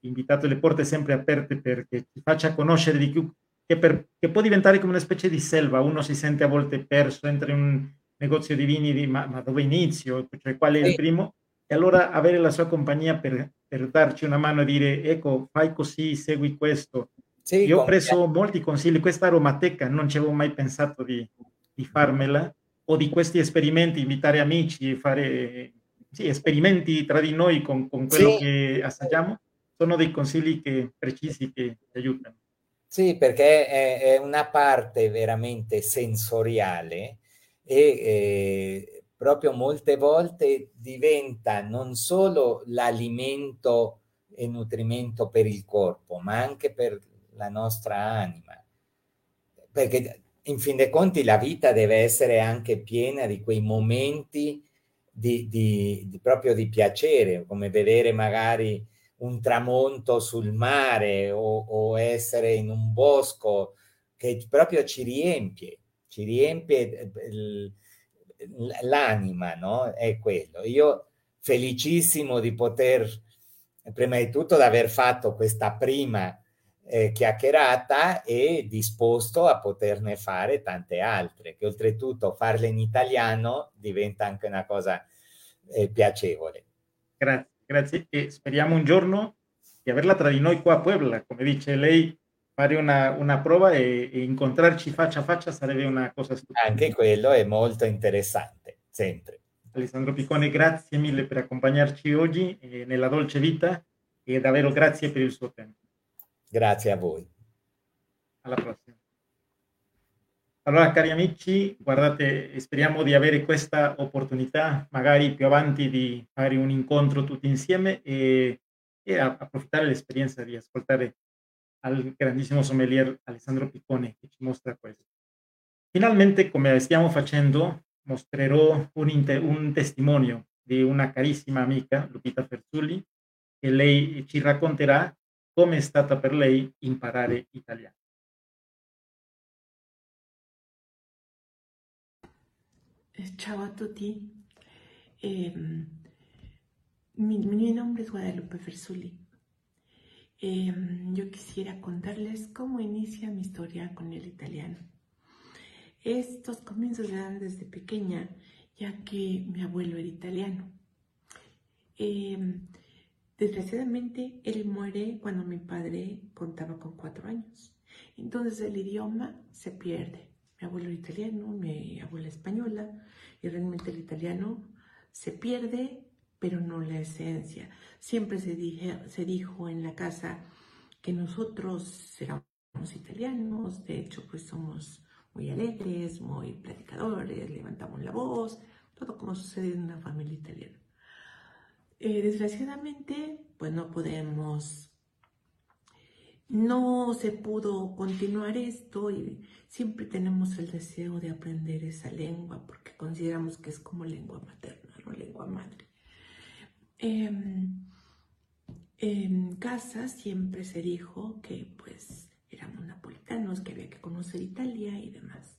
invitato, le porte sempre aperte perché ci faccia conoscere di più, che, per, che può diventare come una specie di selva, uno si sente a volte perso, entra in negozio di vini, di, ma, ma, dove inizio, cioè qual è il primo? E allora avere la sua compagnia per, per darci una mano e dire, ecco, fai così, segui questo. Sì, Io ho preso molti consigli, questa aromateca non ci avevo mai pensato di, di farmela, o di questi esperimenti, invitare amici e fare sì, esperimenti tra di noi con, con quello sì. che assaggiamo, sono dei consigli che, precisi che ti aiutano. Sì, perché è, è una parte veramente sensoriale e eh, proprio molte volte diventa non solo l'alimento e nutrimento per il corpo, ma anche per la nostra anima. Perché in fin dei conti la vita deve essere anche piena di quei momenti di, di, di proprio di piacere, come vedere magari un tramonto sul mare o, o, essere in un bosco che proprio ci riempie, ci riempie eh, l'anima, no? È quello. Io felicissimo di poter, prima di tutto, di aver fatto questa prima eh, chiacchierata e disposto a poterne fare tante altre, che oltretutto farle in italiano diventa anche una cosa eh, piacevole. Grazie, grazie e speriamo un giorno di averla tra di noi qua a Puebla, come dice lei, fare una, una prova e, e, incontrarci faccia a faccia sarebbe una cosa stupenda. Anche quello è molto interessante, sempre. Alessandro Piccone, grazie mille per accompagnarci oggi eh, nella Dolce Vita e davvero grazie per il suo tempo. Grazie a voi. Alla prossima. Allora, cari amici, guardate, speriamo di avere questa opportunità, magari più avanti, di fare un incontro tutti insieme e, e approfittare dell'esperienza di ascoltare al grandissimo sommelier Alessandro Piccone che ci mostra questo. Finalmente, come stiamo facendo, mostrerò un, un testimonio di una carissima amica, Lupita Ferzulli, che lei ci racconterà come è stata per lei imparare italiano. Eh, ciao a tutti, eh, mi, mi, nombre es Guadalupe Fersuli. Eh, yo quisiera contarles cómo inicia mi historia con el italiano. Estos comienzos se dan desde pequeña, ya que mi abuelo era italiano. Eh, Desgraciadamente, él muere cuando mi padre contaba con cuatro años. Entonces el idioma se pierde. Mi abuelo era italiano, mi abuela española, y realmente el italiano se pierde, pero no la esencia. Siempre se, se dijo en la casa que nosotros éramos italianos, de hecho pues somos muy alegres, muy platicadores, levantamos la voz, todo como sucede en una familia italiana. Eh, desgraciadamente, pues no podemos, no se pudo continuar esto y siempre tenemos el deseo de aprender esa lengua porque consideramos que es como lengua materna, no lengua madre. Em, en casa siempre se dijo que pues éramos napolitanos, que había que conocer Italia y demás.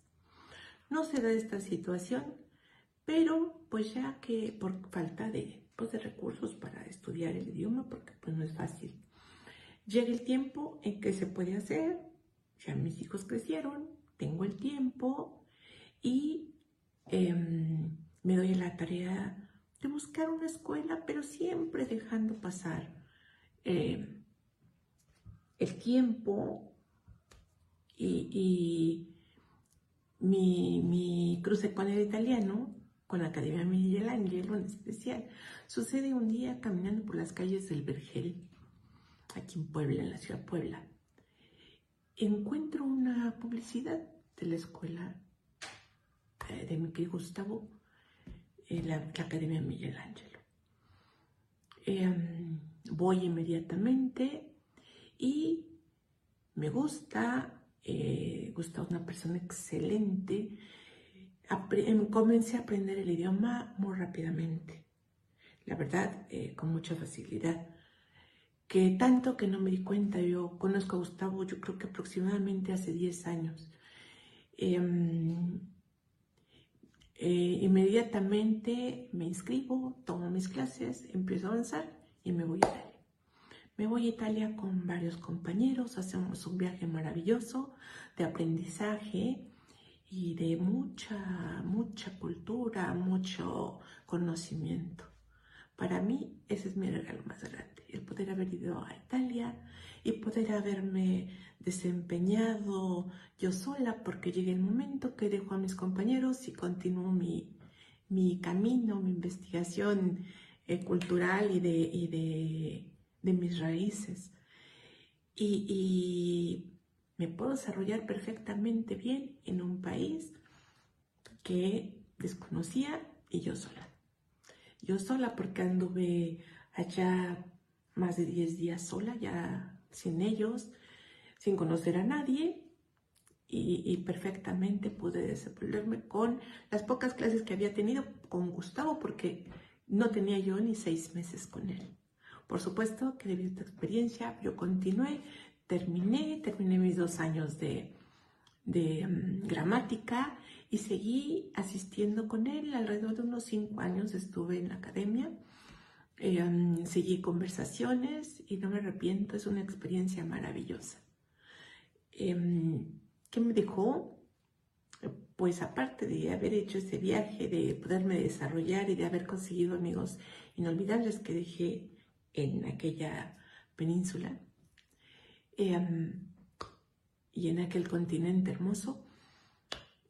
No se da esta situación, pero pues ya que por falta de pues, de recursos para estudiar el idioma porque pues no es fácil. Llega el tiempo en que se puede hacer, ya mis hijos crecieron, tengo el tiempo y em, me doy la tarea de buscar una escuela, pero siempre dejando pasar em, el tiempo y, mi, mi cruce con el italiano con la Academia Miguel Ángel en especial, sucede un día caminando por las calles del Vergel, aquí en Puebla, en la ciudad de Puebla. Encuentro una publicidad de la escuela eh, de mi querido Gustavo, en la, Academia Miguel Ángel. Em, voy inmediatamente y me gusta, eh, Gustavo es una persona excelente, em, comencé a aprender el idioma muy rápidamente. La verdad, eh, con mucha facilidad. Que tanto que no me di cuenta, yo conozco a Gustavo, yo creo que aproximadamente hace 10 años. Em, eh, inmediatamente me inscribo, tomo mis clases, empiezo a avanzar y me voy a Italia. Me voy a Italia con varios compañeros, hacemos un viaje maravilloso de aprendizaje y de mucha, mucha cultura, mucho conocimiento. Para mí ese es mi regalo más grande, el poder haber ido a Italia y poder haberme desempeñado yo sola, porque llegue el momento que dejo a mis compañeros y continúo mi, mi camino, mi investigación eh, cultural y, de, y de, de, mis raíces. Y me puedo desarrollar perfectamente bien en un país que desconocía y yo sola. Yo sola porque anduve allá más de 10 días sola, ya sin ellos, sin conocer a nadie y, perfectamente pude desenvolverme con las pocas clases que había tenido con Gustavo porque no tenía yo ni seis meses con él. Por supuesto que debido a esta experiencia yo continué, terminé, terminé mis dos años de, mm, gramática y seguí asistiendo con él. Alrededor de unos cinco años estuve en la academia, mm, seguí conversaciones y no me arrepiento, es una experiencia maravillosa. Em, ¿Qué me dejó? Pues aparte de haber hecho ese viaje, de poderme desarrollar y de haber conseguido amigos inolvidables que dejé en aquella península em, y en aquel continente hermoso,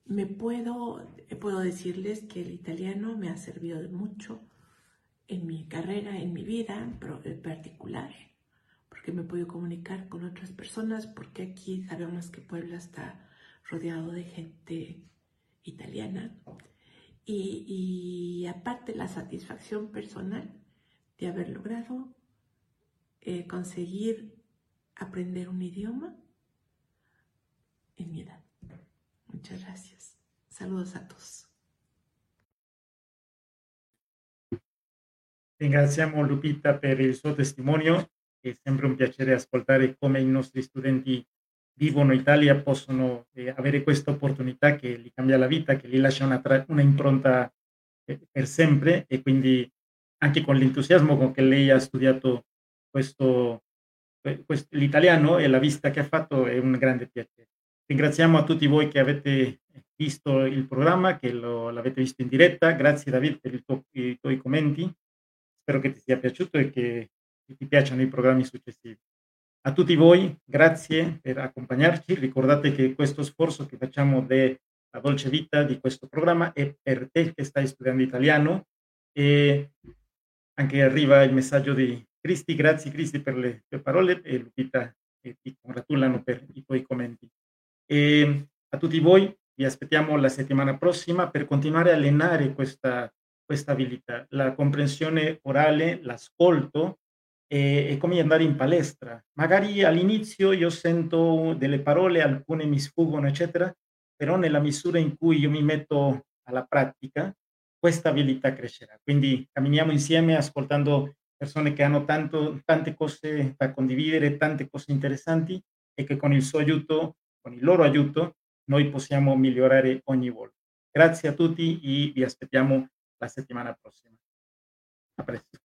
me puedo, puedo decirles que el italiano me ha servido de mucho en mi carrera, en mi vida en particular porque me puedo comunicar con otras personas, porque aquí sabemos que Puebla está rodeado de gente italiana. Y, aparte la satisfacción personal de haber logrado eh, conseguir aprender un idioma en mi edad. Muchas gracias. Saludos a todos. Ringraziamo Lupita per il suo testimonio è sempre un piacere ascoltare come i nostri studenti vivono in Italia, possono eh, avere questa opportunità che li cambia la vita, che li lascia una, tra- una impronta eh, per sempre e quindi anche con l'entusiasmo con che lei ha studiato questo, questo, l'italiano e la vista che ha fatto è un grande piacere. Ringraziamo a tutti voi che avete visto il programma, che lo, l'avete visto in diretta. Grazie David per tuo, i tuoi commenti. Spero che ti sia piaciuto e che ti piacciono i programmi successivi. A tutti voi, grazie per accompagnarci. Ricordate che questo sforzo che facciamo della dolce vita di questo programma è per te che stai studiando italiano e anche arriva il messaggio di Cristi. Grazie Cristi per le tue parole e Lupita e ti congratulano per i tuoi commenti. E a tutti voi vi aspettiamo la settimana prossima per continuare a allenare questa, questa abilità, la comprensione orale, l'ascolto è, è come andare in palestra. Magari all'inizio io sento delle parole, alcune mi sfuggono, eccetera, però nella misura in cui io mi metto alla pratica, questa abilità crescerà. Quindi camminiamo insieme ascoltando persone che hanno tanto, tante cose da condividere, tante cose interessanti e che con il suo aiuto, con il loro aiuto, noi possiamo migliorare ogni volta. Grazie a tutti e vi aspettiamo la settimana prossima. A presto.